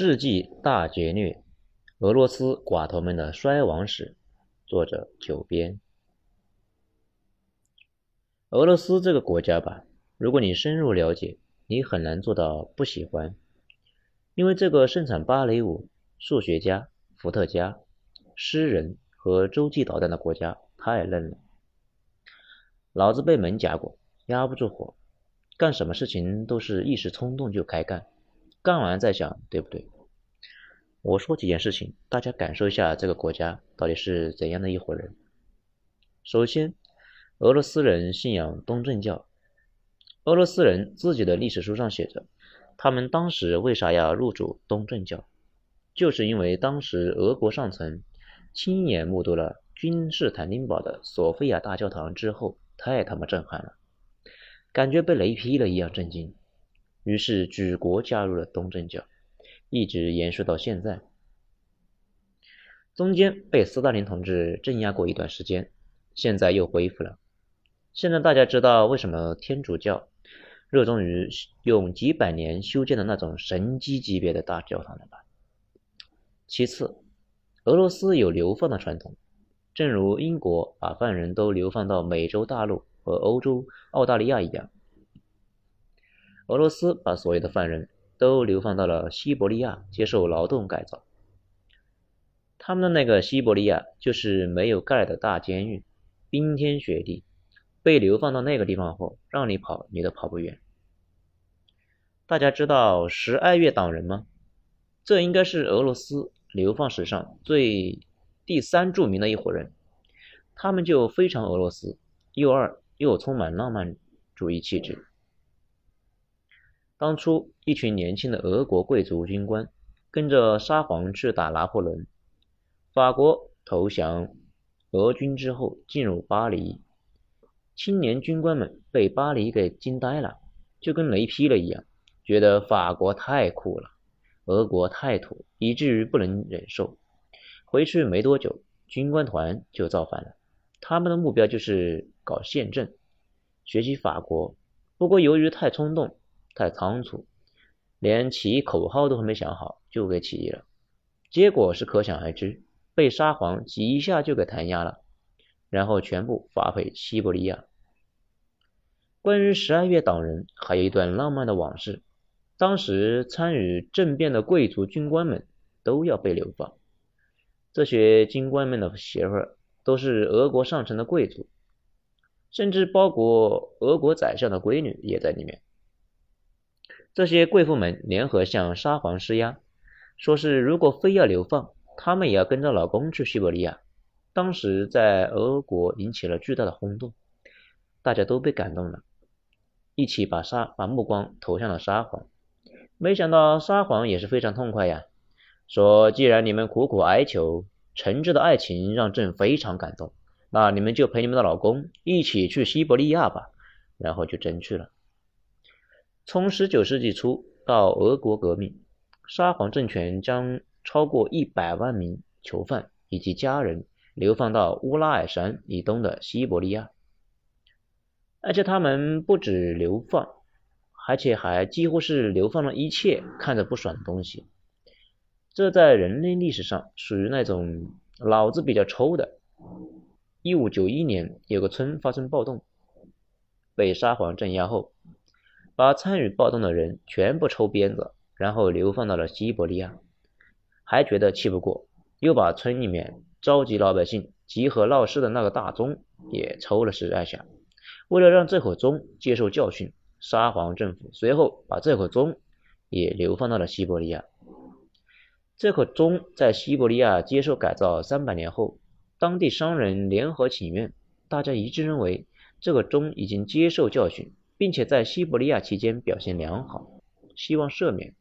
世纪大劫掠，俄罗斯寡头们的衰亡史。作者：九编。俄罗斯这个国家吧，如果你深入了解，你很难做到不喜欢，因为这个生产芭蕾舞、数学家、伏特加、诗人和洲际导弹的国家太嫩了。老子被门夹过，压不住火，干什么事情都是一时冲动就开干，干完再想，对不对？我说几件事情，大家感受一下这个国家到底是怎样的一伙人。首先，俄罗斯人信仰东正教。俄罗斯人自己的历史书上写着，他们当时为啥要入主东正教？就是因为当时俄国上层亲眼目睹了君士坦丁堡的索菲亚大教堂之后，太他妈震撼了，感觉被雷劈了一样震惊，于是举国加入了东正教，一直延续到现在。中间被斯大林同志镇压过一段时间，现在又恢复了。现在大家知道为什么天主教热衷于用几百年修建的那种神机级别的大教堂了吧？其次，俄罗斯有流放的传统，正如英国把犯人都流放到美洲大陆和欧洲、澳大利亚一样，俄罗斯把所有的犯人都流放到了西伯利亚接受劳动改造。他们的那个西伯利亚就是没有盖的大监狱，冰天雪地。被流放到那个地方后，让你跑你都跑不远。大家知道十二月党人吗？这应该是俄罗斯流放史上最第三著名的一伙人。他们就非常俄罗斯，又二又充满浪漫主义气质。当初一群年轻的俄国贵族军官跟着沙皇去打拿破仑，法国投降俄军之后进入巴黎。青年军官们被巴黎给惊呆了，就跟雷劈了一样，觉得法国太酷了，俄国太土，以至于不能忍受。回去没多久，军官团就造反了。他们的目标就是搞宪政，学习法国。不过由于太冲动、太仓促，连起义口号都还没想好就给起义了，结果是可想而知，被沙皇几下就给弹压了。然后全部发配西伯利亚。关于十二月党人，还有一段浪漫的往事。当时参与政变的贵族军官们都要被流放，这些军官们的媳妇儿都是俄国上层的贵族，甚至包括俄国宰相的闺女也在里面。这些贵妇们联合向沙皇施压，说是如果非要流放，她们也要跟着老公去西伯利亚。当时在俄国引起了巨大的轰动，大家都被感动了，一起把沙把目光投向了沙皇。没想到沙皇也是非常痛快呀，说既然你们苦苦哀求，诚挚的爱情让朕非常感动，那你们就陪你们的老公一起去西伯利亚吧。然后就真去了。从十九世纪初到俄国革命，沙皇政权将超过一百万名囚犯以及家人。流放到乌拉尔山以东的西伯利亚，而且他们不止流放，而且还几乎是流放了一切看着不爽的东西。这在人类历史上属于那种脑子比较抽的。一五九一年，有个村发生暴动，被沙皇镇压后，把参与暴动的人全部抽鞭子，然后流放到了西伯利亚，还觉得气不过，又把村里面。召集老百姓集合闹事的那个大钟也抽了十二下，为了让这口钟接受教训，沙皇政府随后把这口钟也流放到了西伯利亚。这口钟在西伯利亚接受改造三百年后，当地商人联合请愿，大家一致认为这个钟已经接受教训，并且在西伯利亚期间表现良好，希望赦免。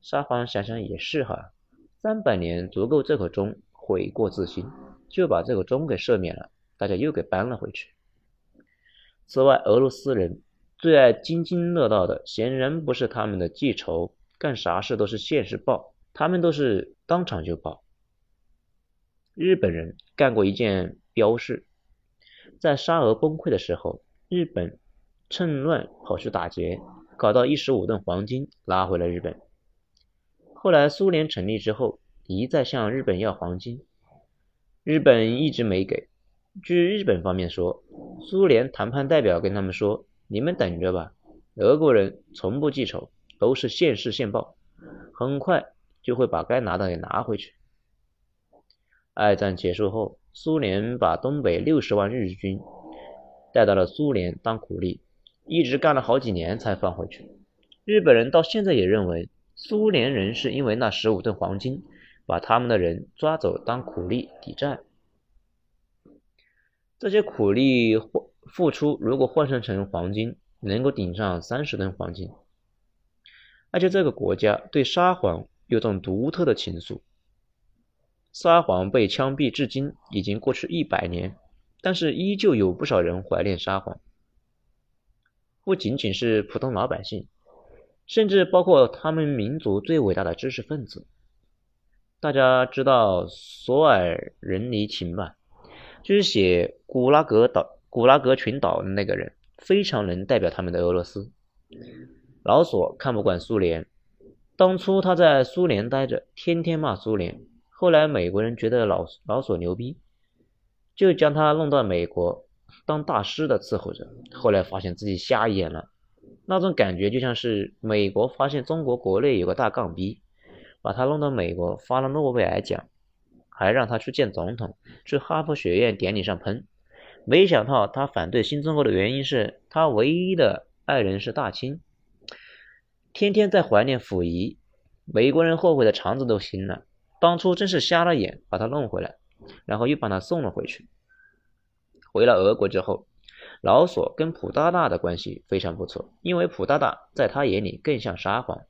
沙皇想想也是哈，三百年足够这口钟。悔过自新，就把这个钟给赦免了，大家又给搬了回去。此外，俄罗斯人最爱津津乐道的，显然不是他们的记仇，干啥事都是现世报，他们都是当场就报。日本人干过一件标事，在沙俄崩溃的时候，日本趁乱跑去打劫，搞到一十五吨黄金拉回了日本。后来苏联成立之后，一再向日本要黄金，日本一直没给。据日本方面说，苏联谈判代表跟他们说：“你们等着吧，俄国人从不记仇，都是现世现报，很快就会把该拿的给拿回去。”二战结束后，苏联把东北六十万日军带到了苏联当苦力，一直干了好几年才放回去。日本人到现在也认为，苏联人是因为那十五吨黄金，把他们的人抓走当苦力抵债。这些苦力换付出，如果换算成黄金，能够顶上三十吨黄金。而且这个国家对沙皇有种独特的情愫。沙皇被枪毙至今已经过去一百年，但是依旧有不少人怀念沙皇，不仅仅是普通老百姓，甚至包括他们民族最伟大的知识分子。大家知道索尔仁尼琴吧？就是写古拉格岛、古拉格群岛的那个人，非常能代表他们的俄罗斯。老索看不惯苏联，当初他在苏联待着，天天骂苏联。后来美国人觉得老老索牛逼，就将他弄到美国当大师的伺候着。后来发现自己瞎眼了，那种感觉就像是美国发现中国国内有个大杠逼，把他弄到美国发了诺贝尔奖，还让他去见总统，去哈佛学院典礼上喷。没想到他反对新中国的原因是他唯一的爱人是大清，天天在怀念溥仪，美国人后悔的肠子都青了。当初真是瞎了眼，把他弄回来，然后又把他送了回去。回了俄国之后，老索跟普大大的关系非常不错，因为普大大在他眼里更像沙皇。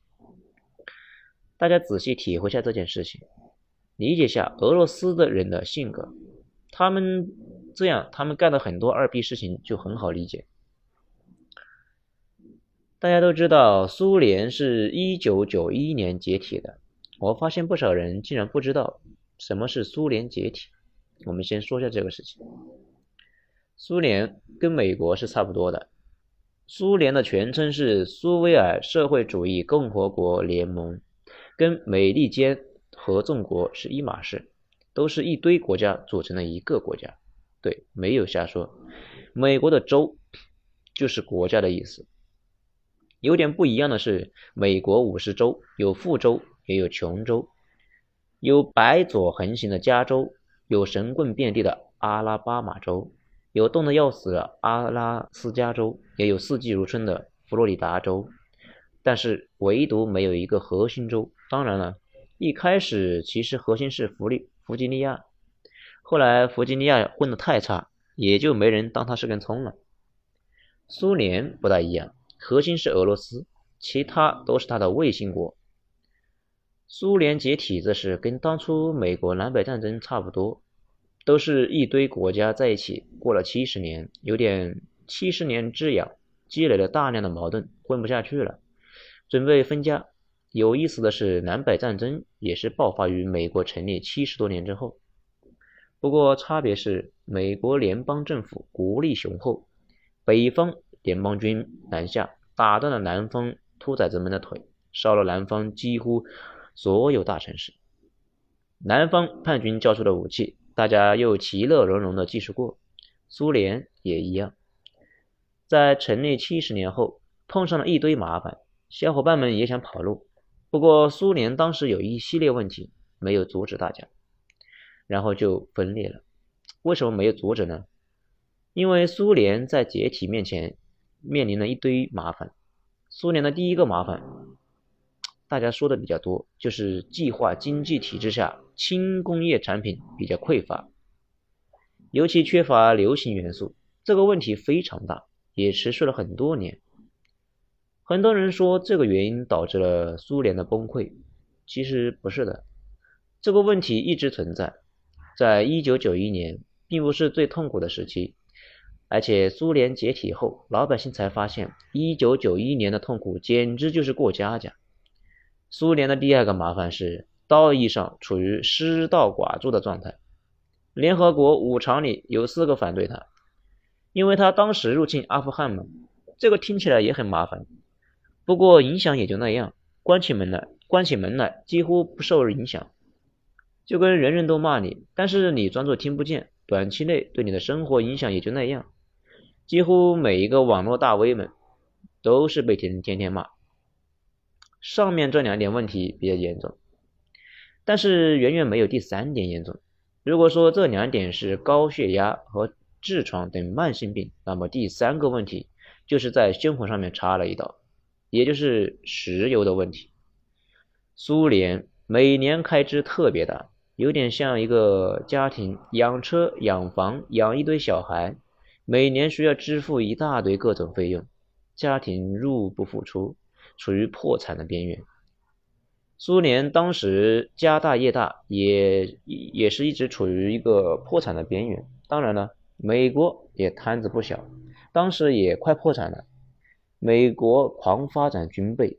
大家仔细体会下这件事情，理解下俄罗斯的人的性格，他们这样，他们干的很多二逼事情就很好理解。大家都知道，苏联是一九九一年解体的。我发现不少人竟然不知道什么是苏联解体。我们先说一下这个事情。苏联跟美国是差不多的，苏联的全称是苏维埃社会主义共和国联盟，跟美利坚合众国是一码事，都是一堆国家组成的一个国家。对，没有瞎说。美国的州就是国家的意思。有点不一样的是，美国五十州有富州。也有穷州，有白左横行的加州，有神棍遍地的阿拉巴马州，有冻得要死的阿拉斯加州，也有四季如春的佛罗里达州，但是唯独没有一个核心州。当然了，一开始其实核心是弗利弗吉尼亚，后来弗吉尼亚混得太差，也就没人当他是根葱了。苏联不大一样，核心是俄罗斯，其他都是他的卫星国。苏联解体这事跟当初美国南北战争差不多，都是一堆国家在一起过了七十年，有点七十年之痒，积累了大量的矛盾，混不下去了，准备分家。有意思的是，南北战争也是爆发于美国成立七十多年之后，不过差别是美国联邦政府国力雄厚，北方联邦军南下，打断了南方兔崽子们的腿，烧了南方几乎。所有大城市，南方叛军交出的武器，大家又其乐融融的继续过。苏联也一样，在成立七十年后，碰上了一堆麻烦，小伙伴们也想跑路。不过苏联当时有一系列问题没有阻止大家，然后就分裂了。为什么没有阻止呢？因为苏联在解体面前面临了一堆麻烦。苏联的第一个麻烦。大家说的比较多，就是计划经济体制下轻工业产品比较匮乏，尤其缺乏流行元素。这个问题非常大，也持续了很多年。很多人说这个原因导致了苏联的崩溃，其实不是的。这个问题一直存在，在一九九一年并不是最痛苦的时期，而且苏联解体后，老百姓才发现一九九一年的痛苦简直就是过家家。苏联的第二个麻烦是，道义上处于失道寡助的状态。联合国五常里有四个反对他，因为他当时入侵阿富汗嘛。这个听起来也很麻烦，不过影响也就那样，关起门来，关起门来几乎不受影响，就跟人人都骂你，但是你装作听不见，短期内对你的生活影响也就那样。几乎每一个网络大 V 们都是被天天天骂。上面这两点问题比较严重，但是远远没有第三点严重。如果说这两点是高血压和痔疮等慢性病，那么第三个问题就是在胸口上面插了一刀，也就是石油的问题。苏联每年开支特别大，有点像一个家庭养车、养房、养一堆小孩，每年需要支付一大堆各种费用，家庭入不敷出。处于破产的边缘。苏联当时家大业大，也也是一直处于一个破产的边缘。当然了，美国也摊子不小，当时也快破产了。美国狂发展军备，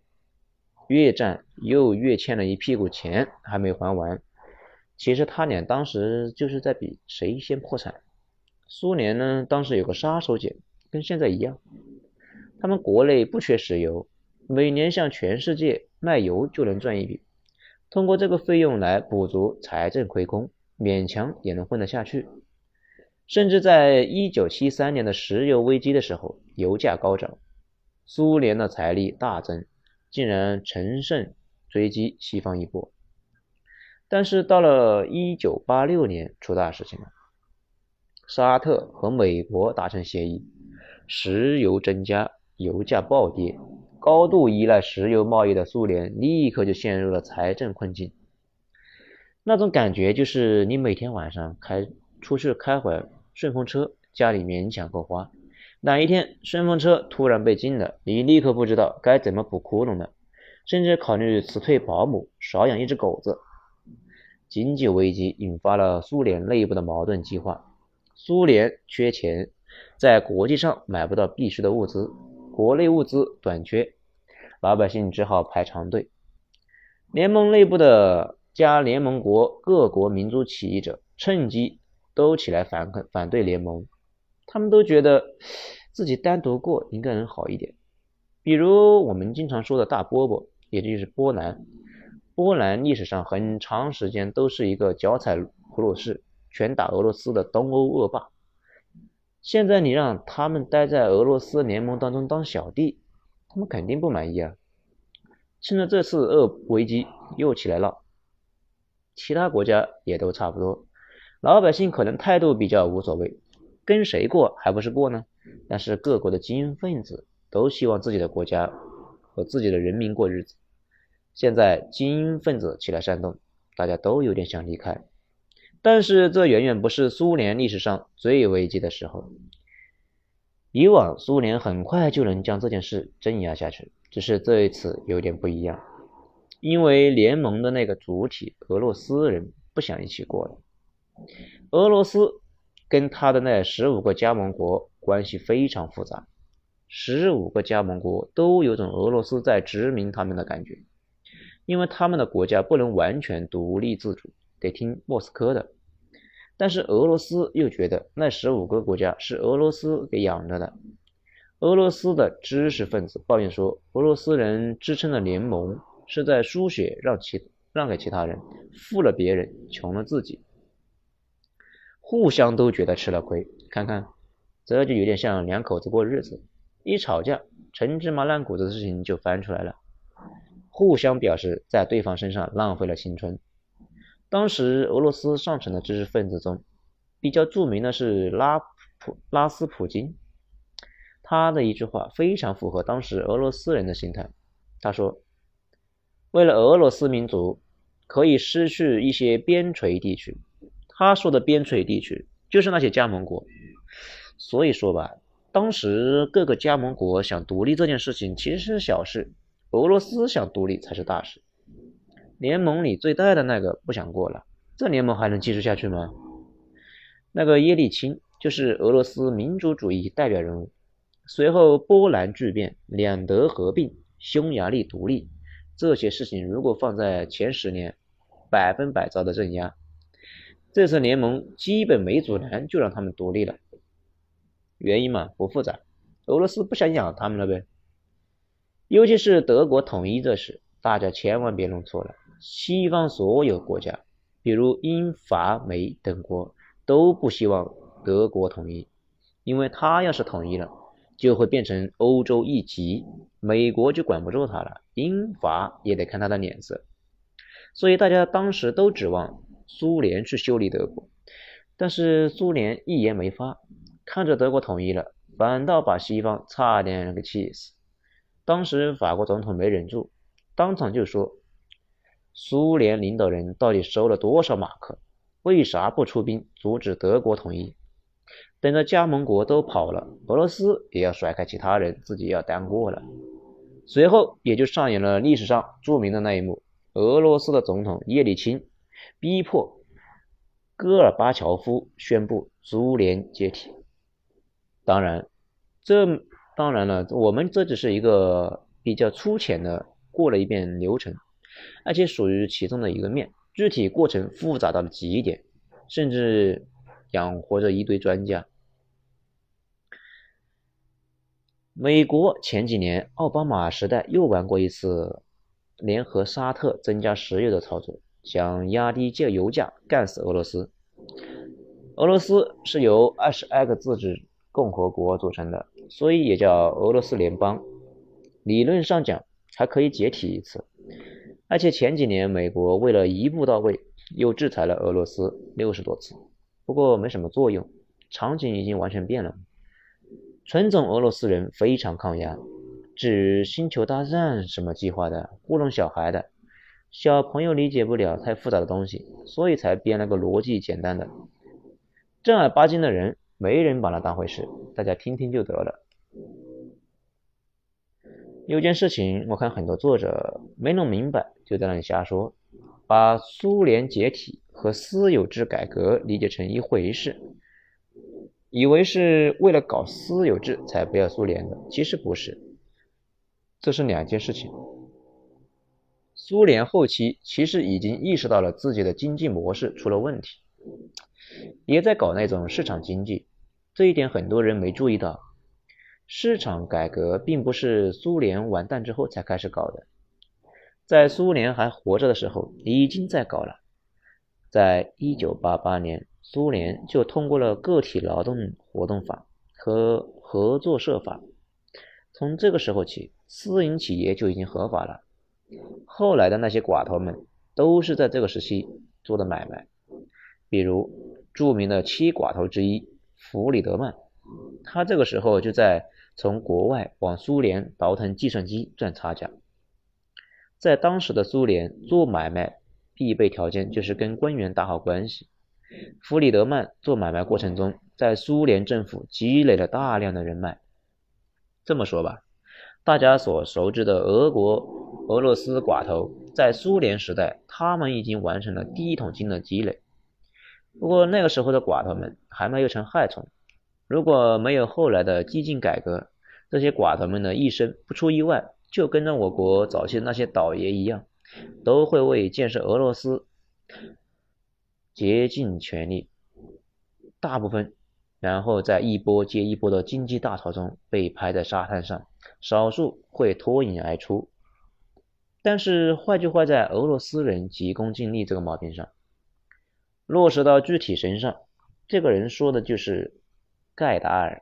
越战又越欠了一屁股钱，还没还完。其实他俩当时就是在比谁先破产。苏联呢，当时有个杀手锏，跟现在一样，他们国内不缺石油。每年向全世界卖油就能赚一笔，通过这个费用来补足财政亏空，勉强也能混得下去。甚至在一九七三年的石油危机的时候，油价高涨，苏联的财力大增，竟然乘胜追击西方一波。但是到了一九八六年，出大事情了，沙特和美国达成协议，石油增加，油价暴跌。高度依赖石油贸易的苏联立刻就陷入了财政困境。那种感觉就是你每天晚上开出去开会顺风车，家里勉强够花。哪一天顺风车突然被禁了，你立刻不知道该怎么补窟窿了，甚至考虑辞退保姆，少养一只狗子。经济危机引发了苏联内部的矛盾激化，苏联缺钱，在国际上买不到必需的物资。国内物资短缺，老百姓只好排长队。联盟内部的加联盟国各国民族起义者趁机都起来反抗反对联盟，他们都觉得自己单独过应该能好一点。比如我们经常说的大波波，也就是波兰。波兰历史上很长时间都是一个脚踩普鲁士、拳打俄罗斯的东欧恶霸。现在你让他们待在俄罗斯联盟当中当小弟，他们肯定不满意啊！趁着这次恶危机又起来了，其他国家也都差不多，老百姓可能态度比较无所谓，跟谁过还不是过呢？但是各国的精英分子都希望自己的国家和自己的人民过日子。现在精英分子起来煽动，大家都有点想离开。但是这远远不是苏联历史上最危机的时候。以往苏联很快就能将这件事镇压下去，只是这一次有点不一样，因为联盟的那个主体俄罗斯人不想一起过了。俄罗斯跟他的那十五个加盟国关系非常复杂，十五个加盟国都有种俄罗斯在殖民他们的感觉，因为他们的国家不能完全独立自主，得听莫斯科的。但是俄罗斯又觉得那十五个国家是俄罗斯给养着的。俄罗斯的知识分子抱怨说，俄罗斯人支撑的联盟是在输血让其让给其他人，富了别人，穷了自己，互相都觉得吃了亏。看看，这就有点像两口子过日子，一吵架，陈芝麻烂谷子的事情就翻出来了，互相表示在对方身上浪费了青春。当时俄罗斯上层的知识分子中，比较著名的是拉普拉斯普京，他的一句话非常符合当时俄罗斯人的心态。他说：“为了俄罗斯民族，可以失去一些边陲地区。”他说的边陲地区就是那些加盟国。所以说吧，当时各个加盟国想独立这件事情其实是小事，俄罗斯想独立才是大事。联盟里最大的那个不想过了，这联盟还能继续下去吗？那个耶利钦就是俄罗斯民主主义代表人物。随后波兰巨变、两德合并、匈牙利独立，这些事情如果放在前十年，百分百遭到镇压。这次联盟基本没阻拦就让他们独立了，原因嘛不复杂，俄罗斯不想养他们了呗。尤其是德国统一这事。大家千万别弄错了，西方所有国家，比如英法美等国，都不希望德国统一，因为他要是统一了，就会变成欧洲一极，美国就管不住他了，英法也得看他的脸色。所以大家当时都指望苏联去修理德国，但是苏联一言没发，看着德国统一了，反倒把西方差点给气死。当时法国总统没忍住，当场就说：“苏联领导人到底收了多少马克？为啥不出兵阻止德国统一？等着加盟国都跑了，俄罗斯也要甩开其他人，自己要单过了。”随后也就上演了历史上著名的那一幕。俄罗斯的总统叶利钦逼迫戈尔巴乔夫宣布苏联解体。当然，这当然了，我们这只是一个比较粗浅的过了一遍流程，而且属于其中的一个面，具体过程复杂到了极点，甚至养活着一堆专家。美国前几年奥巴马时代又玩过一次。联合沙特增加石油的操作，想压低价油价，干死俄罗斯。俄罗斯是由二十二个自治共和国组成的，所以也叫俄罗斯联邦。理论上讲，还可以解体一次。而且前几年美国为了一步到位，又制裁了俄罗斯六十多次，不过没什么作用，场景已经完全变了。纯种俄罗斯人非常抗压。至于星球大战什么计划的，糊弄小孩的，小朋友理解不了太复杂的东西，所以才编了个逻辑简单的。正儿八经的人，没人把它当回事，大家听听就得了。有件事情，我看很多作者没弄明白，就在那里瞎说，把苏联解体和私有制改革理解成一回事，以为是为了搞私有制才不要苏联的，其实不是。这是两件事情。苏联后期其实已经意识到了自己的经济模式出了问题，也在搞那种市场经济。这一点很多人没注意到。市场改革并不是苏联完蛋之后才开始搞的，在苏联还活着的时候已经在搞了。在一九八八年，苏联就通过了个体劳动活动法和合作社法。从这个时候起，私营企业就已经合法了。后来的那些寡头们都是在这个时期做的买卖，比如著名的七寡头之一弗里德曼，他这个时候就在从国外往苏联倒腾计算机赚差价。在当时的苏联做买卖必备条件就是跟官员打好关系。弗里德曼做买卖过程中，在苏联政府积累了大量的人脉。这么说吧，大家所熟知的俄国、俄罗斯寡头，在苏联时代，他们已经完成了第一桶金的积累。不过那个时候的寡头们还没有成害虫，如果没有后来的激进改革，这些寡头们的一生不出意外，就跟着我国早期的那些倒爷一样，都会为建设俄罗斯竭尽全力，大部分。然后在一波接一波的经济大潮中被拍在沙滩上，少数会脱颖而出。但是坏就坏在俄罗斯人急功近利这个毛病上。落实到具体身上，这个人说的就是盖达尔。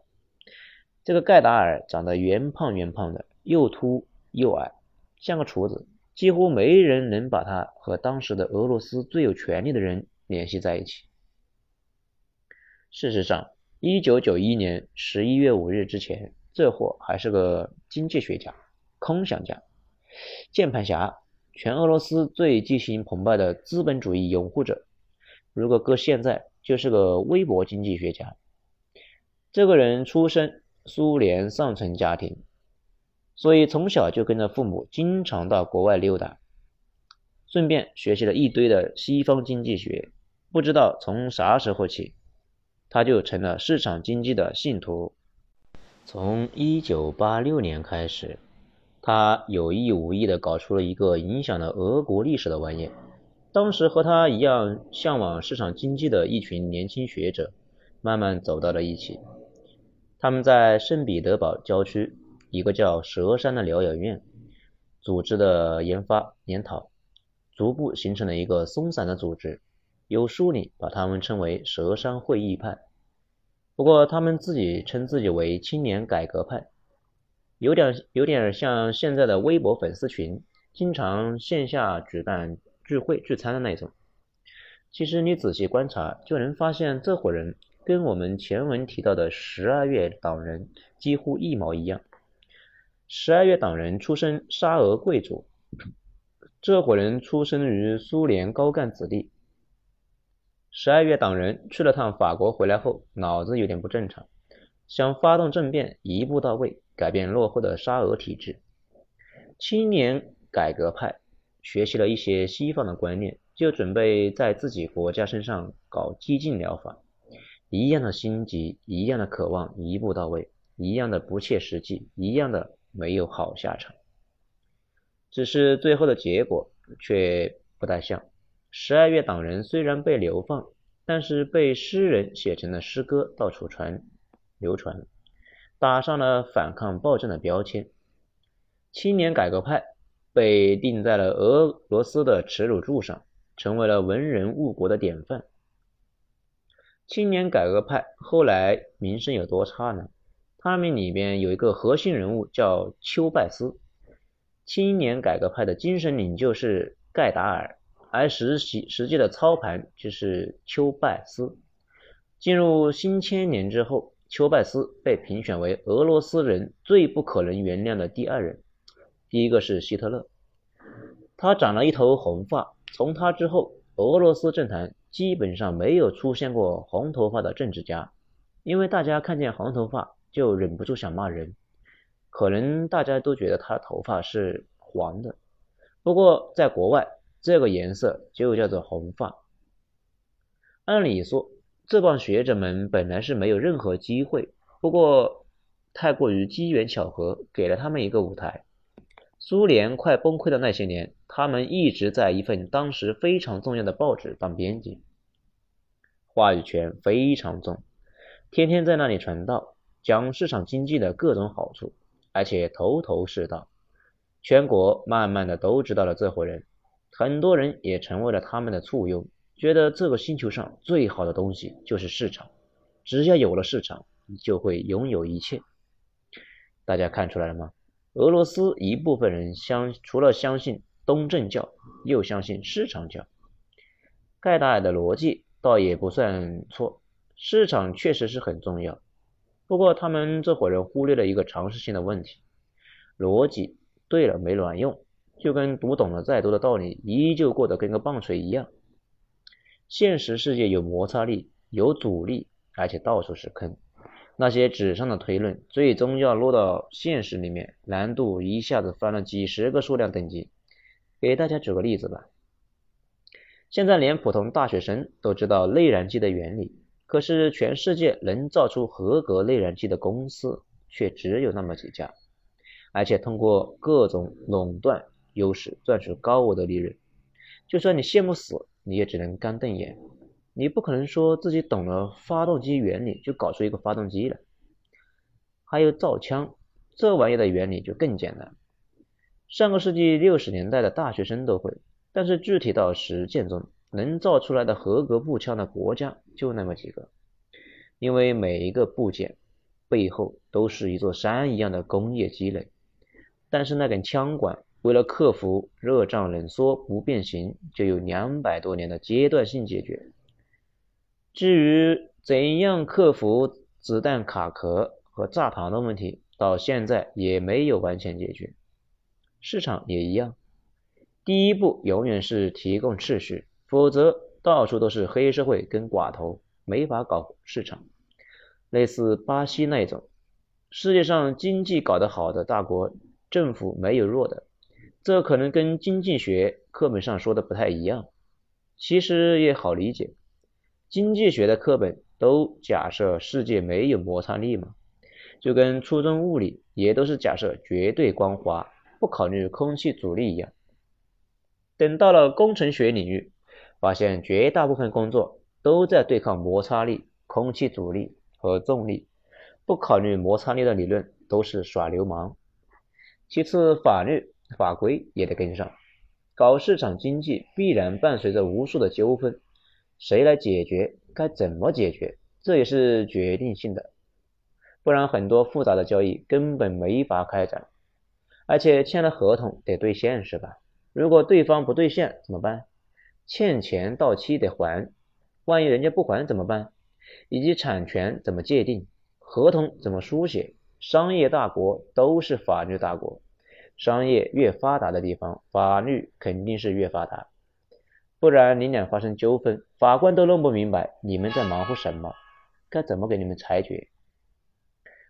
这个盖达尔长得圆胖圆胖的，又秃又矮，像个厨子，几乎没人能把他和当时的俄罗斯最有权力的人联系在一起。事实上，一九九一年十一月五日之前，这货还是个经济学家、空想家、键盘侠，全俄罗斯最激情澎湃的资本主义拥护者。如果搁现在，就是个微博经济学家。这个人出身苏联上层家庭，所以从小就跟着父母经常到国外溜达，顺便学习了一堆的西方经济学。不知道从啥时候起。他就成了市场经济的信徒。从一九八六年开始，他有意无意地搞出了一个影响了俄国历史的玩意。当时和他一样向往市场经济的一群年轻学者，慢慢走到了一起。他们在圣彼得堡郊区一个叫蛇山的疗养院，组织的研发研讨，逐步形成了一个松散的组织。有书里把他们称为“蛇山会议派”，不过他们自己称自己为“青年改革派”，有点有点像现在的微博粉丝群，经常线下举办聚会聚餐的那种。其实你仔细观察，就能发现这伙人跟我们前文提到的十二月党人几乎一毛一样。十二月党人出身沙俄贵族，这伙人出生于苏联高干子弟。十二月党人去了趟法国回来后，脑子有点不正常，想发动政变，一步到位，改变落后的沙俄体制。青年改革派学习了一些西方的观念，就准备在自己国家身上搞激进疗法，一样的心急，一样的渴望一步到位，一样的不切实际，一样的。没有好下场，只是最后的结果却不太像。十二月党人虽然被流放，但是被诗人写成了诗歌，到处传流传，打上了反抗暴政的标签。青年改革派被钉在了俄罗斯的耻辱柱上，成为了文人误国的典范。青年改革派后来名声有多差呢？他们里边有一个核心人物叫丘拜斯，青年改革派的精神领袖是盖达尔，而实际实际的操盘就是丘拜斯。进入新千年之后，丘拜斯被评选为俄罗斯人最不可能原谅的第二人，第一个是希特勒，他长了一头红发，从他之后，俄罗斯政坛基本上没有出现过红头发的政治家，因为大家看见红头发。就忍不住想骂人，可能大家都觉得他头发是黄的，不过在国外这个颜色就叫做红发。按理说这帮学者们本来是没有任何机会，不过太过于机缘巧合，给了他们一个舞台。苏联快崩溃的那些年，他们一直在一份当时非常重要的报纸当编辑，话语权非常重，天天在那里传道。讲市场经济的各种好处，而且头头是道，全国慢慢的都知道了这伙人，很多人也成为了他们的簇拥，觉得这个星球上最好的东西就是市场，只要有了市场，就会拥有一切。大家看出来了吗？俄罗斯一部分人相除了相信东正教，又相信市场教。盖达尔的逻辑倒也不算错，市场确实是很重要。不过，他们这伙人忽略了一个常识性的问题：逻辑对了没卵用，就跟读懂了再多的道理，依旧过得跟个棒槌一样。现实世界有摩擦力，有阻力，而且到处是坑。那些纸上的推论，最终要落到现实里面，难度一下子翻了几十个数量等级。给大家举个例子吧，现在连普通大学生都知道内燃机的原理。可是，全世界能造出合格内燃机的公司却只有那么几家，而且通过各种垄断优势赚取高额的利润。就算你羡慕死，你也只能干瞪眼。你不可能说自己懂了发动机原理就搞出一个发动机来。还有造枪，这玩意的原理就更简单，上个世纪六十年代的大学生都会，但是具体到实践中。能造出来的合格步枪的国家就那么几个，因为每一个部件背后都是一座山一样的工业积累。但是那根枪管为了克服热胀冷缩不变形，就有两百多年的阶段性解决。至于怎样克服子弹卡壳和炸膛的问题，到现在也没有完全解决。市场也一样，第一步永远是提供秩序。否则，到处都是黑社会跟寡头，没法搞市场。类似巴西那种，世界上经济搞得好的大国，政府没有弱的。这可能跟经济学课本上说的不太一样，其实也好理解。经济学的课本都假设世界没有摩擦力嘛，就跟初中物理也都是假设绝对光滑，不考虑空气阻力一样。等到了工程学领域。发现绝大部分工作都在对抗摩擦力、空气阻力和重力，不考虑摩擦力的理论都是耍流氓。其次，法律法规也得跟上。搞市场经济必然伴随着无数的纠纷，谁来解决？该怎么解决？这也是决定性的。不然很多复杂的交易根本没法开展，而且签了合同得兑现是吧？如果对方不兑现怎么办？欠钱到期得还，万一人家不还怎么办？以及产权怎么界定？合同怎么书写？商业大国都是法律大国。商业越发达的地方，法律肯定是越发达，不然你俩发生纠纷，法官都弄不明白你们在忙活什么，该怎么给你们裁决？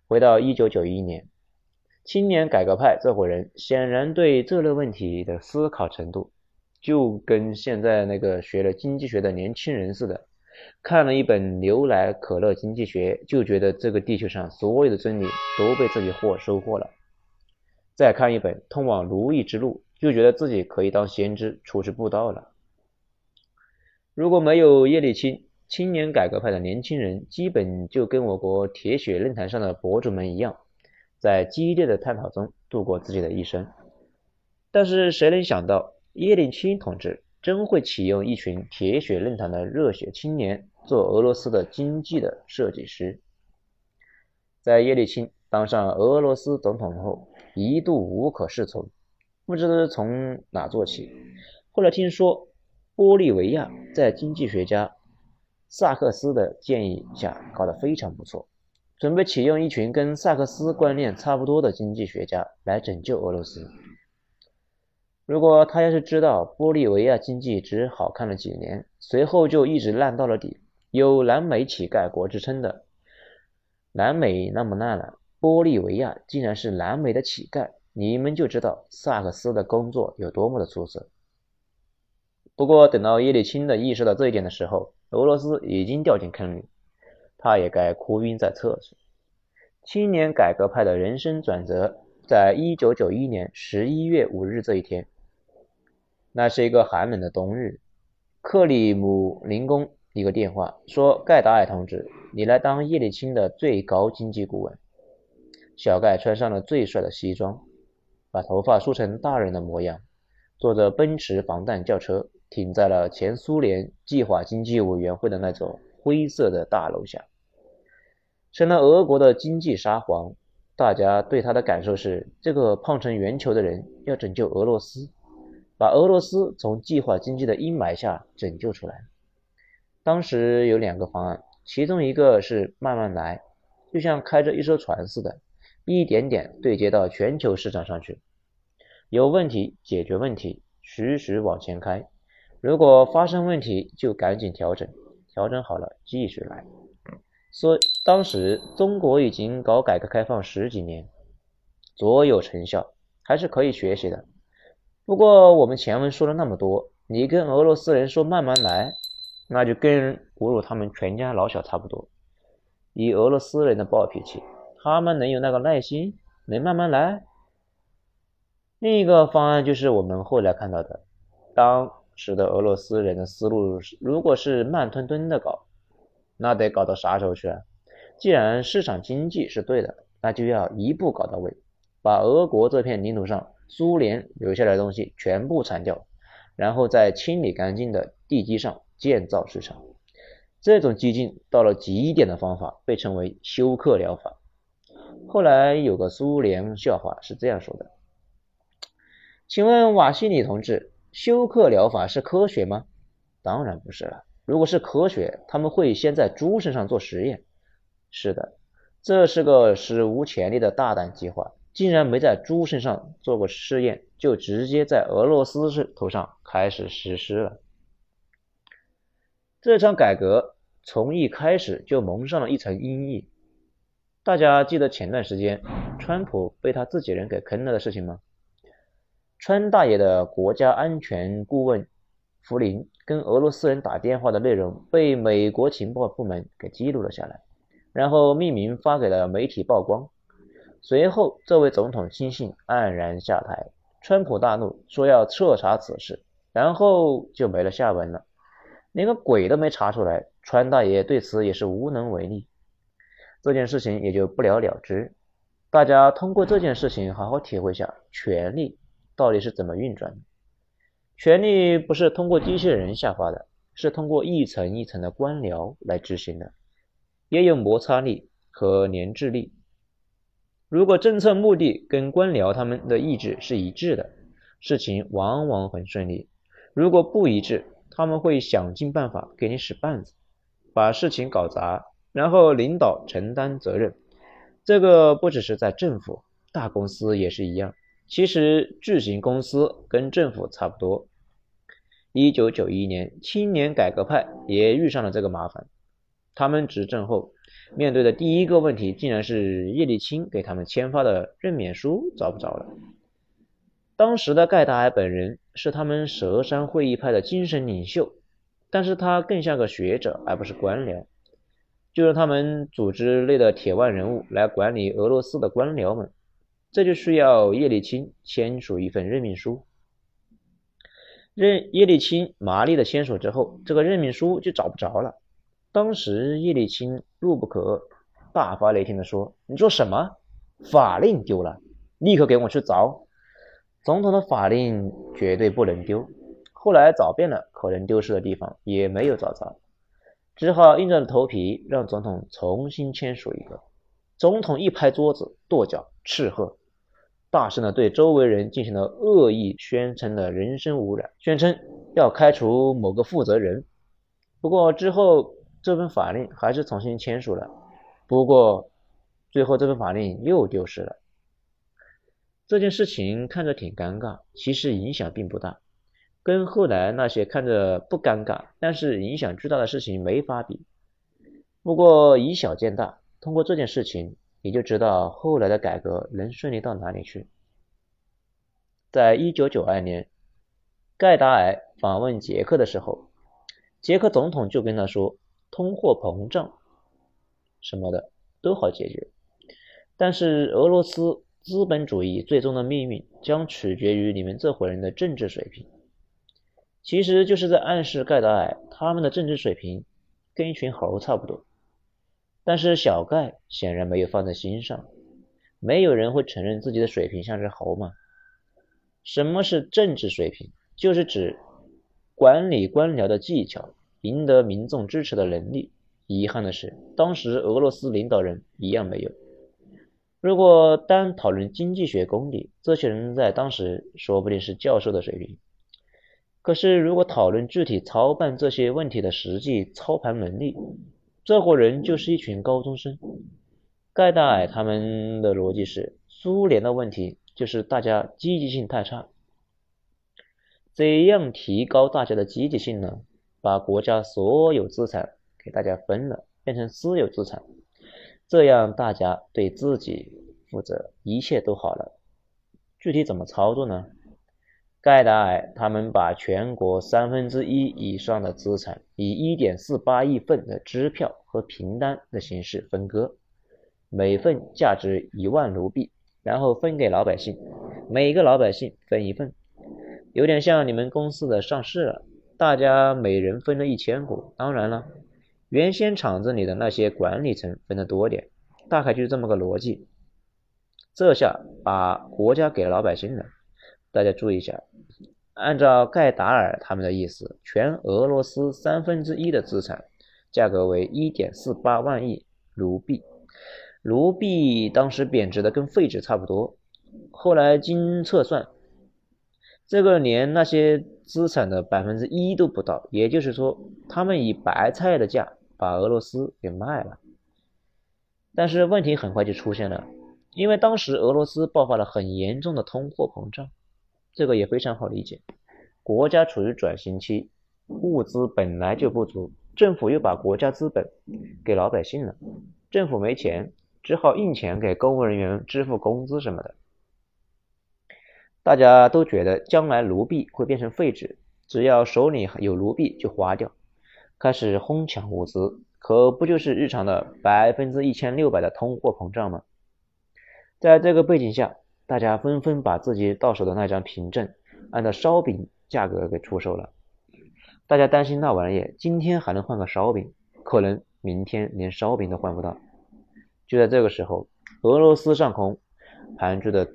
回到一九九一年，青年改革派这伙人显然对这类问题的思考程度，就跟现在那个学了经济学的年轻人似的，看了一本牛奶可乐经济学，就觉得这个地球上所有的真理都被自己货收获了。再看一本《通往如意之路》，就觉得自己可以当先知出师布道了。如果没有叶利钦，青年改革派的年轻人基本就跟我国铁血论坛上的博主们一样，在激烈的探讨中度过自己的一生。但是谁能想到，叶利钦同志真会启用一群铁血论坛的热血青年做俄罗斯的经济的设计师？在叶利钦当上俄罗斯总统后。一度无可适从，不知从哪做起。后来听说，玻利维亚在经济学家萨克斯的建议下搞得非常不错，准备启用一群跟萨克斯观念差不多的经济学家来拯救俄罗斯。如果他要是知道玻利维亚经济只好看了几年，随后就一直烂到了底，有南美乞丐国之称的，南美那么烂了。玻利维亚竟然是南美的乞丐，你们就知道萨克斯的工作有多么的出色。不过等到叶利钦的意识到这一点的时候，俄罗斯已经掉进坑里，他也该哭晕在厕所。青年改革派的人生转折，在一九九一年十一月五日这一天，那是一个寒冷的冬日，克里姆林宫一个电话说：“盖达尔同志，你来当叶利钦的最高经济顾问。”小盖穿上了最帅的西装，把头发梳成大人的模样，坐着奔驰防弹轿车，停在了前苏联计划经济委员会的那座灰色的大楼下，成了俄国的经济沙皇。大家对他的感受是：这个胖成圆球的人要拯救俄罗斯，把俄罗斯从计划经济的阴霾下拯救出来。当时有两个方案，其中一个是慢慢来，就像开着一艘船似的。一点点对接到全球市场上去，有问题解决问题，徐徐往前开。如果发生问题，就赶紧调整，调整好了继续来。所以当时中国已经搞改革开放十几年，卓有成效，还是可以学习的。不过我们前文说了那么多，你跟俄罗斯人说慢慢来，那就跟侮辱他们全家老小差不多。以俄罗斯人的暴脾气。他们能有那个耐心，能慢慢来。另一个方案就是我们后来看到的，当使得俄罗斯人的思路，如果是慢吞吞的搞，那得搞到啥时候去啊？既然市场经济是对的，那就要一步搞到位，把俄国这片领土上苏联留下来的东西全部铲掉，然后在清理干净的地基上建造市场。这种激进到了极点的方法，被称为休克疗法。后来有个苏联笑话是这样说的：“请问瓦西里同志，休克疗法是科学吗？当然不是了。如果是科学，他们会先在猪身上做实验。是的，这是个史无前例的大胆计划，竟然没在猪身上做过试验，就直接在俄罗斯是头上开始实施了。这场改革从一开始就蒙上了一层阴影。”大家记得前段时间川普被他自己人给坑了的事情吗？川大爷的国家安全顾问福林跟俄罗斯人打电话的内容被美国情报部门给记录了下来，然后匿名发给了媒体曝光。随后，这位总统亲信黯然下台，川普大怒，说要彻查此事，然后就没了下文了，连个鬼都没查出来。川大爷对此也是无能为力。这件事情也就不了了之。大家通过这件事情好好体会一下，权力到底是怎么运转的。权力不是通过机器人下发的，是通过一层一层的官僚来执行的，也有摩擦力和粘滞力。如果政策目的跟官僚他们的意志是一致的，事情往往很顺利；如果不一致，他们会想尽办法给你使绊子，把事情搞砸，然后领导承担责任。这个不只是在政府，大公司也是一样。其实巨型公司跟政府差不多。一九九一年，青年改革派也遇上了这个麻烦，他们执政后。面对的第一个问题，竟然是叶利钦给他们签发的任免书找不着了。当时的盖达尔本人是他们佘山会议派的精神领袖，但是他更像个学者，而不是官僚，就是他们组织内的铁腕人物来管理俄罗斯的官僚们，这就需要叶利钦签署一份任命书。任叶利钦麻利的签署之后，这个任命书就找不着了。当时叶利钦怒不可遏，大发雷霆地说：“你说什么？法令丢了，立刻给我去找！总统的法令绝对不能丢。”后来找遍了可能丢失的地方，也没有找着，只好硬着头皮让总统重新签署一个。总统一拍桌子，跺脚斥喝，大声的对周围人进行了恶意宣称的人身污染，宣称要开除某个负责人。不过之后。这份法令还是重新签署了，不过最后这份法令又丢失了。这件事情看着挺尴尬，其实影响并不大，跟后来那些看着不尴尬但是影响巨大的事情没法比。不过以小见大，通过这件事情，你就知道后来的改革能顺利到哪里去。在一九九二年，盖达尔访问捷克的时候，捷克总统就跟他说。通货膨胀什么的都好解决，但是俄罗斯资本主义最终的命运将取决于你们这伙人的政治水平。其实就是在暗示盖达尔他们的政治水平跟一群猴差不多。但是小盖显然没有放在心上，没有人会承认自己的水平像只猴嘛。什么是政治水平？就是指管理官僚的技巧。赢得民众支持的能力，遗憾的是，当时俄罗斯领导人一样没有。如果单讨论经济学功底，这些人在当时说不定是教授的水平。可是，如果讨论具体操办这些问题的实际操盘能力，这伙人就是一群高中生。盖达尔他们的逻辑是，苏联的问题就是大家积极性太差。怎样提高大家的积极性呢？把国家所有资产给大家分了，变成私有资产，这样大家对自己负责，一切都好了。具体怎么操作呢？盖达尔他们把全国三分之一以上的资产以一点四八亿份的支票和凭单的形式分割，每份价值一万卢币，然后分给老百姓，每个老百姓分一份，有点像你们公司的上市了。大家每人分了一千股，当然了，原先厂子里的那些管理层分的多点，大概就是这么个逻辑。这下把国家给老百姓了。大家注意一下，按照盖达尔他们的意思，全俄罗斯三分之一的资产价格为一点四八万亿卢币，卢币当时贬值的跟废纸差不多，后来经测算。这个连那些资产的百分之一都不到，也就是说，他们以白菜的价把俄罗斯给卖了。但是问题很快就出现了，因为当时俄罗斯爆发了很严重的通货膨胀，这个也非常好理解。国家处于转型期，物资本来就不足，政府又把国家资本给老百姓了，政府没钱，只好印钱给公务人员支付工资什么的。大家都觉得将来卢币会变成废纸，只要手里有卢币就花掉，开始哄抢物资，可不就是日常的百分之一千六百的通货膨胀吗？在这个背景下，大家纷纷把自己到手的那张凭证按照烧饼价格给出售了。大家担心那玩意今天还能换个烧饼，可能明天连烧饼都换不到。就在这个时候，俄罗斯上空盘踞的。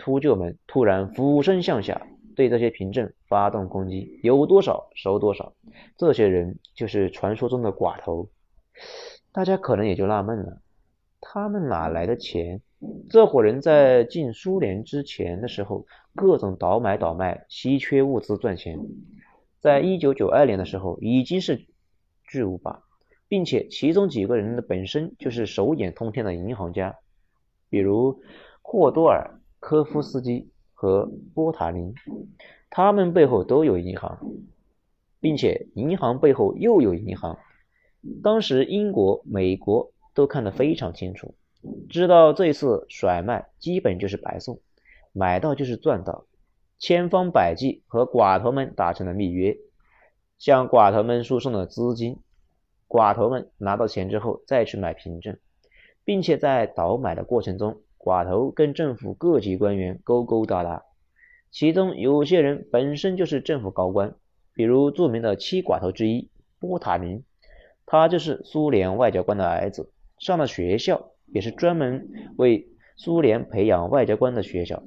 秃鹫们突然俯身向下，对这些凭证发动攻击，有多少收多少。这些人就是传说中的寡头。大家可能也就纳闷了，他们哪来的钱？这伙人在进苏联之前的时候，各种倒买倒卖稀缺物资赚钱，在一九九二年的时候已经是巨无霸，并且其中几个人的本身就是手眼通天的银行家，比如霍多尔科夫斯基和波塔林，他们背后都有银行，并且银行背后又有银行。当时英国、美国都看得非常清楚。知道这次甩卖基本就是白送，买到就是赚到，千方百计和寡头们达成了密约，向寡头们输送了资金，寡头们拿到钱之后再去买凭证，并且在倒买的过程中，寡头跟政府各级官员勾勾搭搭，其中有些人本身就是政府高官，比如著名的七寡头之一波塔林，他就是苏联外交官的儿子，上了学校。也是专门为苏联培养外交官的学校，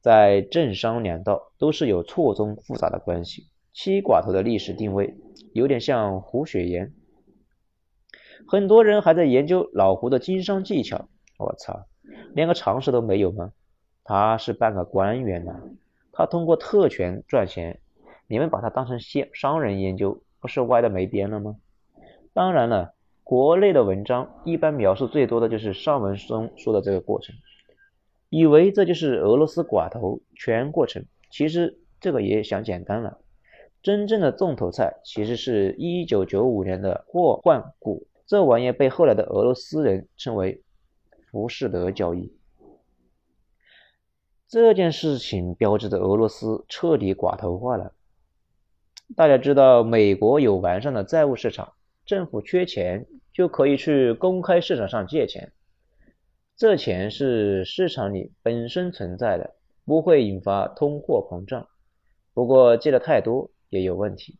在政商两道都是有错综复杂的关系。七寡头的历史定位有点像胡雪岩，很多人还在研究老胡的经商技巧。我操，连个常识都没有吗？他是半个官员呐，他通过特权赚钱，你们把他当成商商人研究，不是歪的没边了吗？当然了。国内的文章一般描述最多的就是上文中说的这个过程，以为这就是俄罗斯寡头全过程，其实这个也想简单了。真正的重头菜其实是一九九五年的货换股，这玩意被后来的俄罗斯人称为浮士德交易。这件事情标志着俄罗斯彻底寡头化了。大家知道，美国有完善的债务市场。政府缺钱就可以去公开市场上借钱，这钱是市场里本身存在的，不会引发通货膨胀。不过借的太多也有问题，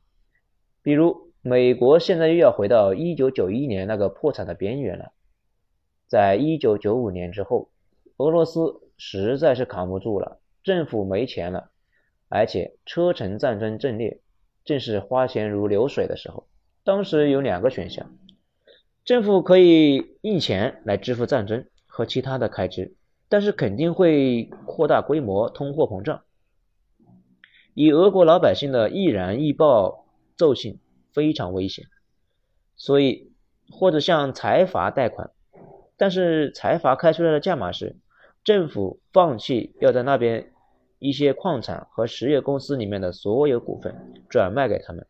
比如美国现在又要回到一九九一年那个破产的边缘了。在一九九五年之后，俄罗斯实在是扛不住了，政府没钱了，而且车臣战争阵列，正是花钱如流水的时候。当时有两个选项，政府可以印钱来支付战争和其他的开支，但是肯定会扩大规模，通货膨胀。以俄国老百姓的易燃易爆奏性非常危险，所以或者向财阀贷款，但是财阀开出来的价码是政府放弃要在那边一些矿产和实业公司里面的所有股份，转卖给他们。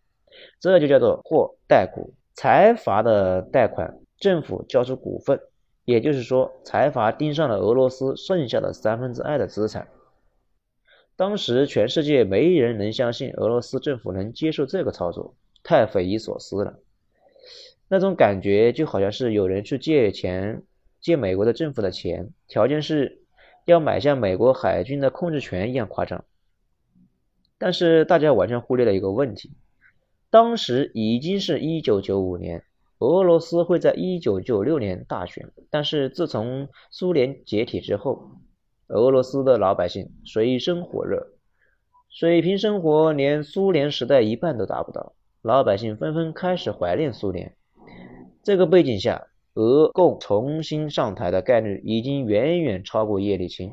这就叫做货贷股，财阀的贷款，政府交出股份，也就是说，财阀盯上了俄罗斯剩下的三分之二的资产。当时全世界没人能相信俄罗斯政府能接受这个操作，太匪夷所思了。那种感觉就好像是有人去借钱，借美国的政府的钱，条件是要买下美国海军的控制权一样夸张。但是大家完全忽略了一个问题。当时已经是一九九五年，俄罗斯会在一九九六年大选。但是自从苏联解体之后，俄罗斯的老百姓水深火热，水平生活连苏联时代一半都达不到，老百姓纷纷开始怀念苏联。这个背景下，俄共重新上台的概率已经远远超过叶利钦，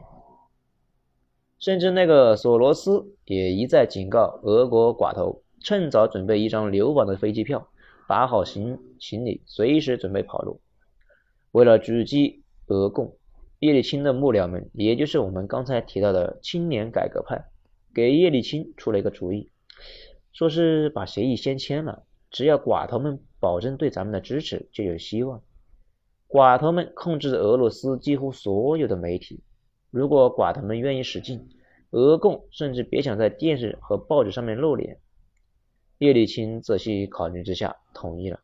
甚至那个索罗斯也一再警告俄国寡头。趁早准备一张流亡的飞机票，打好行行李，随时准备跑路。为了狙击俄共，叶利钦的幕僚们，也就是我们刚才提到的青年改革派，给叶利钦出了一个主意，说是把协议先签了，只要寡头们保证对咱们的支持，就有希望。寡头们控制俄罗斯几乎所有的媒体，如果寡头们愿意使劲，俄共甚至别想在电视和报纸上面露脸。叶利钦仔细考虑之下，同意了。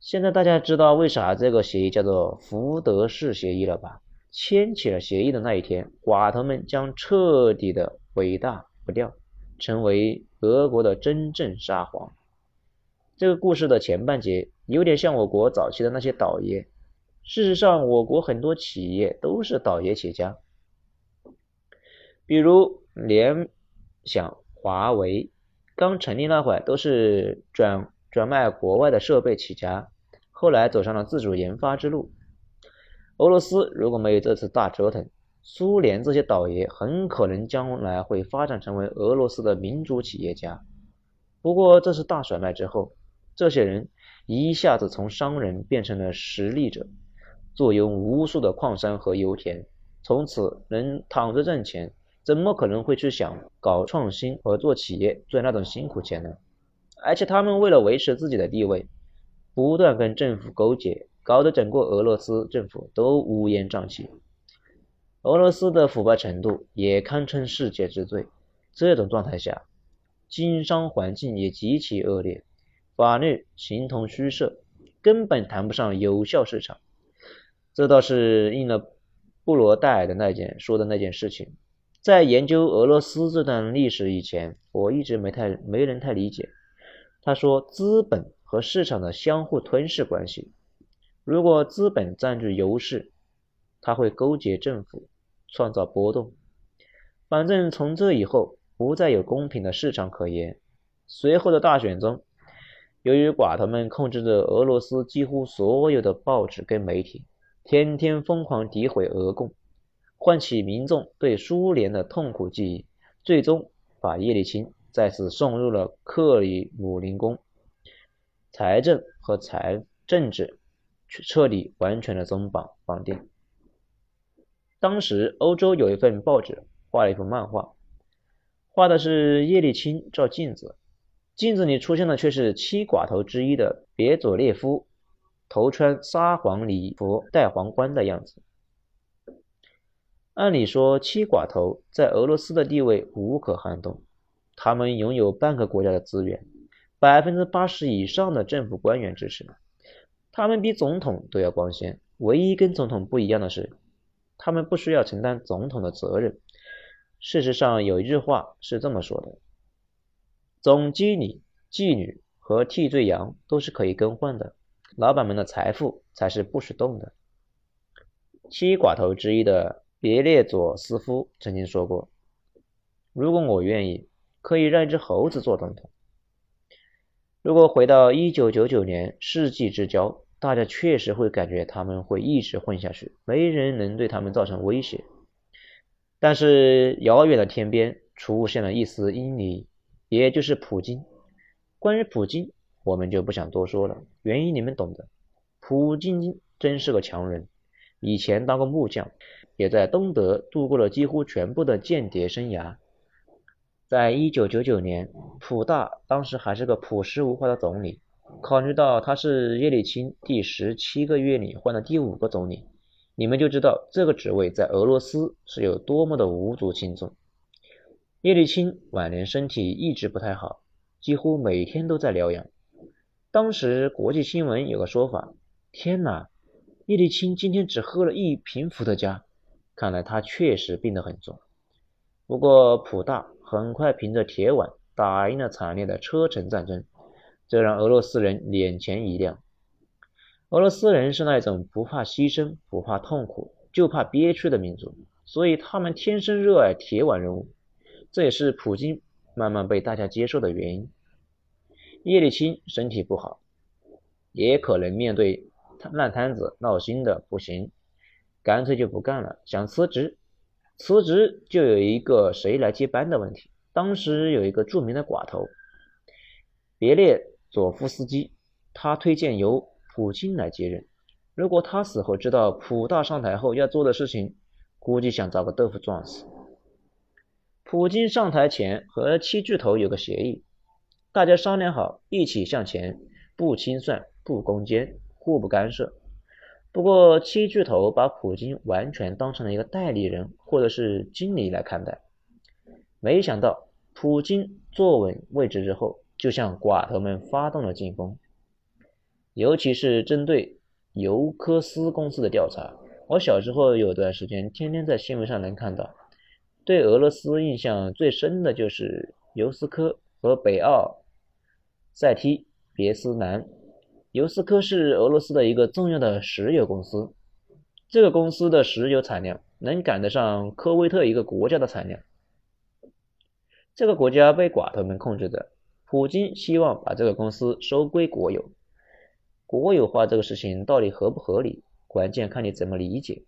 现在大家知道为啥这个协议叫做福德式协议了吧？签起了协议的那一天，寡头们将彻底的伟大不掉，成为俄国的真正沙皇。这个故事的前半节有点像我国早期的那些倒爷。事实上，我国很多企业都是倒爷企业家。比如联想、华为刚成立那会都是转转卖国外的设备起家，后来走上了自主研发之路。俄罗斯如果没有这次大折腾，苏联这些倒爷很可能将来会发展成为俄罗斯的民族企业家。不过这次大甩卖之后，这些人一下子从商人变成了实力者，坐拥无数的矿山和油田，从此能躺着挣钱，怎么可能会去想搞创新和做企业赚那种辛苦钱呢？而且他们为了维持自己的地位，不断跟政府勾结。搞得整个俄罗斯政府都乌烟瘴气，俄罗斯的腐败程度也堪称世界之最。这种状态下，经商环境也极其恶劣，法律形同虚设，根本谈不上有效市场。这倒是应了布罗代尔的那件说的那件事情。在研究俄罗斯这段历史以前，我一直没太没人太理解。他说，资本和市场的相互吞噬关系。如果资本占据优势，他会勾结政府，创造波动。反正从这以后，不再有公平的市场可言。随后的大选中，由于寡头们控制着俄罗斯几乎所有的报纸跟媒体，天天疯狂诋毁俄共，唤起民众对苏联的痛苦记忆，最终把叶利钦再次送入了克里姆林宫，财政和财政治。彻底完全的松绑绑定。当时欧洲有一份报纸画了一幅漫画，画的是叶利钦照镜子，镜子里出现的却是七寡头之一的别佐列夫，头穿沙皇礼服戴皇冠的样子。按理说，七寡头在俄罗斯的地位无可撼动，他们拥有半个国家的资源，百分之八十以上的政府官员支持。他们比总统都要光鲜，唯一跟总统不一样的是，他们不需要承担总统的责任。事实上，有一句话是这么说的：总经理、妓女和替罪羊都是可以更换的，老板们的财富才是不许动的。七寡头之一的别列佐斯夫曾经说过：“如果我愿意，可以让一只猴子做总统。”如果回到一九九九年世纪之交，大家确实会感觉他们会一直混下去，没人能对他们造成威胁。但是遥远的天边出现了一丝阴霾，也就是普京。关于普京，我们就不想多说了，原因你们懂的。普京真是个强人，以前当过木匠，也在东德度过了几乎全部的间谍生涯。在一九九九年，普大当时还是个朴实无华的总理。考虑到他是叶利钦第十七个月里换的第五个总理，你们就知道这个职位在俄罗斯是有多么的无足轻重。叶利钦晚年身体一直不太好，几乎每天都在疗养。当时国际新闻有个说法：天哪，叶利钦今天只喝了一瓶伏特加，看来他确实病得很重。不过普大。很快凭着铁腕打赢了惨烈的车臣战争，这让俄罗斯人眼前一亮。俄罗斯人是那种不怕牺牲、不怕痛苦、就怕憋屈的民族，所以他们天生热爱铁腕人物。这也是普京慢慢被大家接受的原因。叶利钦身体不好，也可能面对烂摊子闹心的不行，干脆就不干了，想辞职。辞职就有一个谁来接班的问题。当时有一个著名的寡头别列佐夫斯基，他推荐由普京来接任。如果他死后知道普大上台后要做的事情，估计想找个豆腐撞死。普京上台前和七巨头有个协议，大家商量好一起向前，不清算，不攻坚，互不干涉。不过，七巨头把普京完全当成了一个代理人或者是经理来看待。没想到，普京坐稳位置之后，就向寡头们发动了进攻，尤其是针对尤科斯公司的调查。我小时候有段时间，天天在新闻上能看到。对俄罗斯印象最深的就是尤斯科和北奥塞梯别斯南。尤斯科是俄罗斯的一个重要的石油公司，这个公司的石油产量能赶得上科威特一个国家的产量。这个国家被寡头们控制着，普京希望把这个公司收归国有。国有化这个事情到底合不合理，关键看你怎么理解。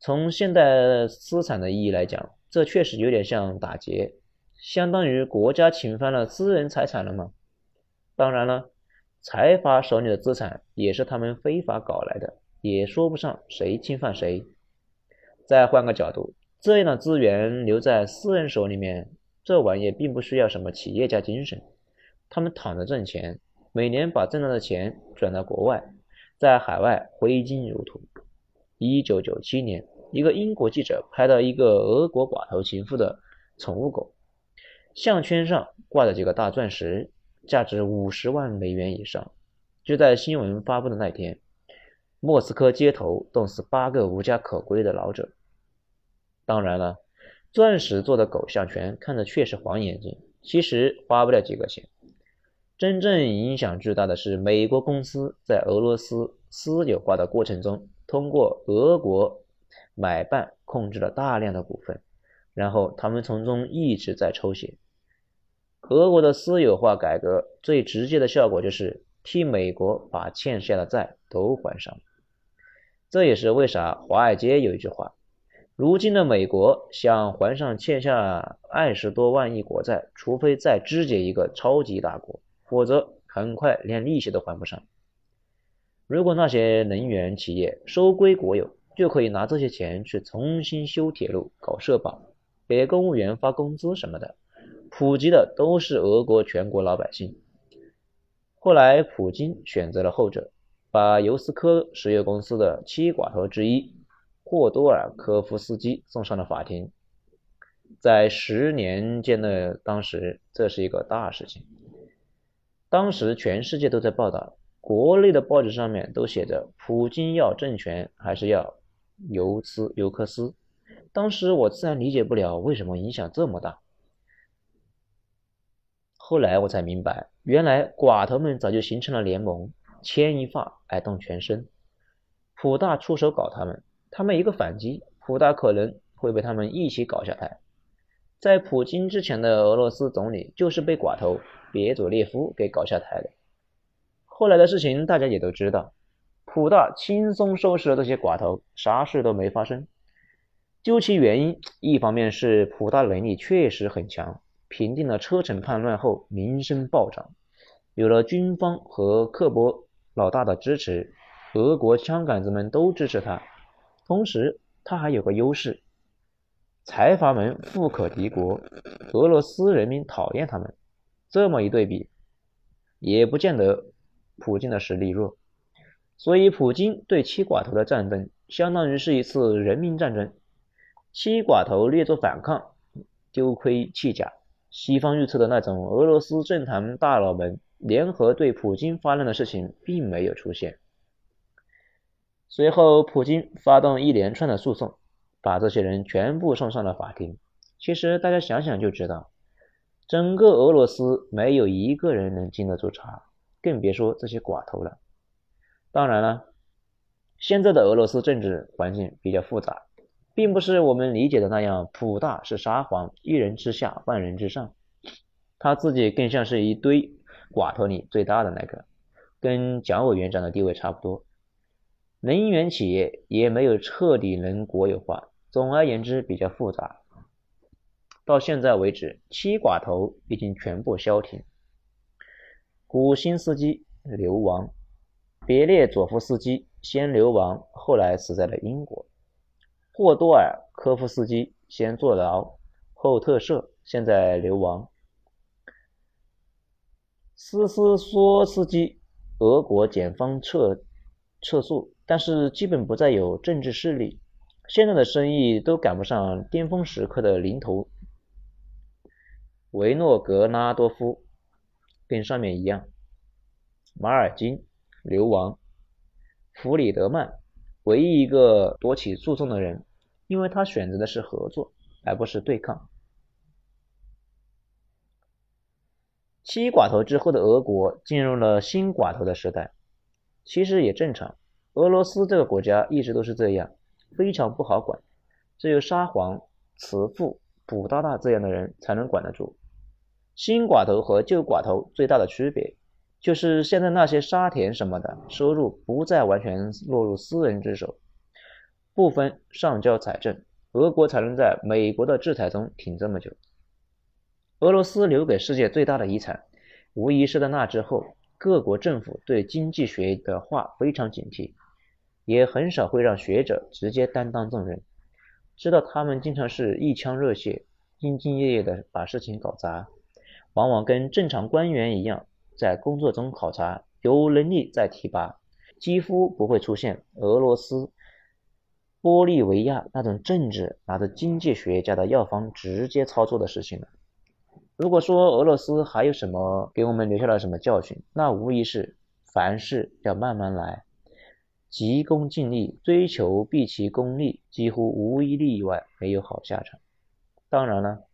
从现代资产的意义来讲，这确实有点像打劫，相当于国家侵犯了私人财产了吗？当然了，财阀手里的资产也是他们非法搞来的，也说不上谁侵犯谁。再换个角度，这样的资源留在私人手里面，这玩意并不需要什么企业家精神，他们躺着挣钱。每年把挣到的钱转到国外，在海外挥金如土。一九九七年，一个英国记者拍到一个俄国寡头情妇的宠物狗，项圈上挂着几个大钻石，价值五十万美元以上。就在新闻发布的那天，莫斯科街头冻死八个无家可归的老者。当然了，钻石做的狗项圈看着确实晃眼睛，其实花不了几个钱。真正影响巨大的是，美国公司在俄罗斯私有化的过程中，通过俄国买办控制了大量的股份，然后他们从中一直在抽血。俄国的私有化改革最直接的效果就是替美国把欠下的债都还上。这也是为啥华尔街有一句话：如今的美国想还上欠下二十多万亿国债，除非再肢解一个超级大国。否则，很快连利息都还不上。如果那些能源企业收归国有，就可以拿这些钱去重新修铁路、搞社保、给公务员发工资什么的，普及的都是俄国全国老百姓。后来，普京选择了后者，把尤斯科石油公司的七寡头之一霍多尔科夫斯基送上了法庭。在十年间的当时，这是一个大事情。当时全世界都在报道，国内的报纸上面都写着“普京要政权还是要尤斯尤克斯”。当时我自然理解不了为什么影响这么大。后来我才明白，原来寡头们早就形成了联盟，牵一发而动全身。普大出手搞他们，他们一个反击，普大可能会被他们一起搞下台。在普京之前的俄罗斯总理就是被寡头。别佐列夫给搞下台的。后来的事情大家也都知道，普大轻松收拾了这些寡头，啥事都没发生。究其原因，一方面是普大能力确实很强，平定了车臣叛乱后名声暴涨，有了军方和克伯老大的支持，俄国枪杆子们都支持他。同时，他还有个优势，财阀们富可敌国，俄罗斯人民讨厌他们。这么一对比，也不见得普京的实力弱，所以普京对七寡头的战争，相当于是一次人民战争。七寡头略作反抗，丢盔弃甲。西方预测的那种俄罗斯政坛大佬们联合对普京发难的事情，并没有出现。随后，普京发动一连串的诉讼，把这些人全部送上了法庭。其实大家想想就知道。整个俄罗斯没有一个人能经得住查，更别说这些寡头了。当然了，现在的俄罗斯政治环境比较复杂，并不是我们理解的那样，普大是沙皇，一人之下，万人之上。他自己更像是一堆寡头里最大的那个，跟蒋委员长的地位差不多。能源企业也没有彻底能国有化。总而言之，比较复杂。到现在为止，七寡头已经全部消停。古新斯基流亡，别列佐夫斯基先流亡，后来死在了英国。霍多尔科夫斯基先坐牢，后特赦，现在流亡。斯斯索斯基，俄国检方撤撤诉，但是基本不再有政治势力，现在的生意都赶不上巅峰时刻的零头。维诺格拉多夫跟上面一样，马尔金流亡，弗里德曼唯一一个夺起诉讼的人，因为他选择的是合作，而不是对抗。七寡头之后的俄国进入了新寡头的时代，其实也正常。俄罗斯这个国家一直都是这样，非常不好管，只有沙皇、慈父、卜大大这样的人才能管得住。新寡头和旧寡头最大的区别，就是现在那些沙田什么的收入不再完全落入私人之手，部分上交财政，俄国才能在美国的制裁中挺这么久。俄罗斯留给世界最大的遗产，无疑是在那之后，各国政府对经济学的话非常警惕，也很少会让学者直接担当重任，知道他们经常是一腔热血，兢兢业业的把事情搞砸，往往跟正常官员一样，在工作中考察，有能力再提拔，几乎不会出现俄罗斯、玻利维亚那种政治拿着经济学家的药方直接操作的事情了。如果说俄罗斯还有什么给我们留下了什么教训，那无疑是凡事要慢慢来，急功近利，追求毕其功利，几乎无一例外没有好下场。当然了，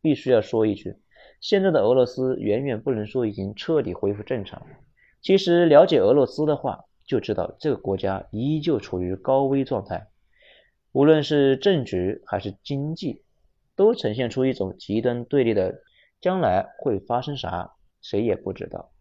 必须要说一句，现在的俄罗斯远远不能说已经彻底恢复正常。其实了解俄罗斯的话，就知道这个国家依旧处于高危状态，无论是政局还是经济，都呈现出一种极端对立的。将来会发生啥，谁也不知道。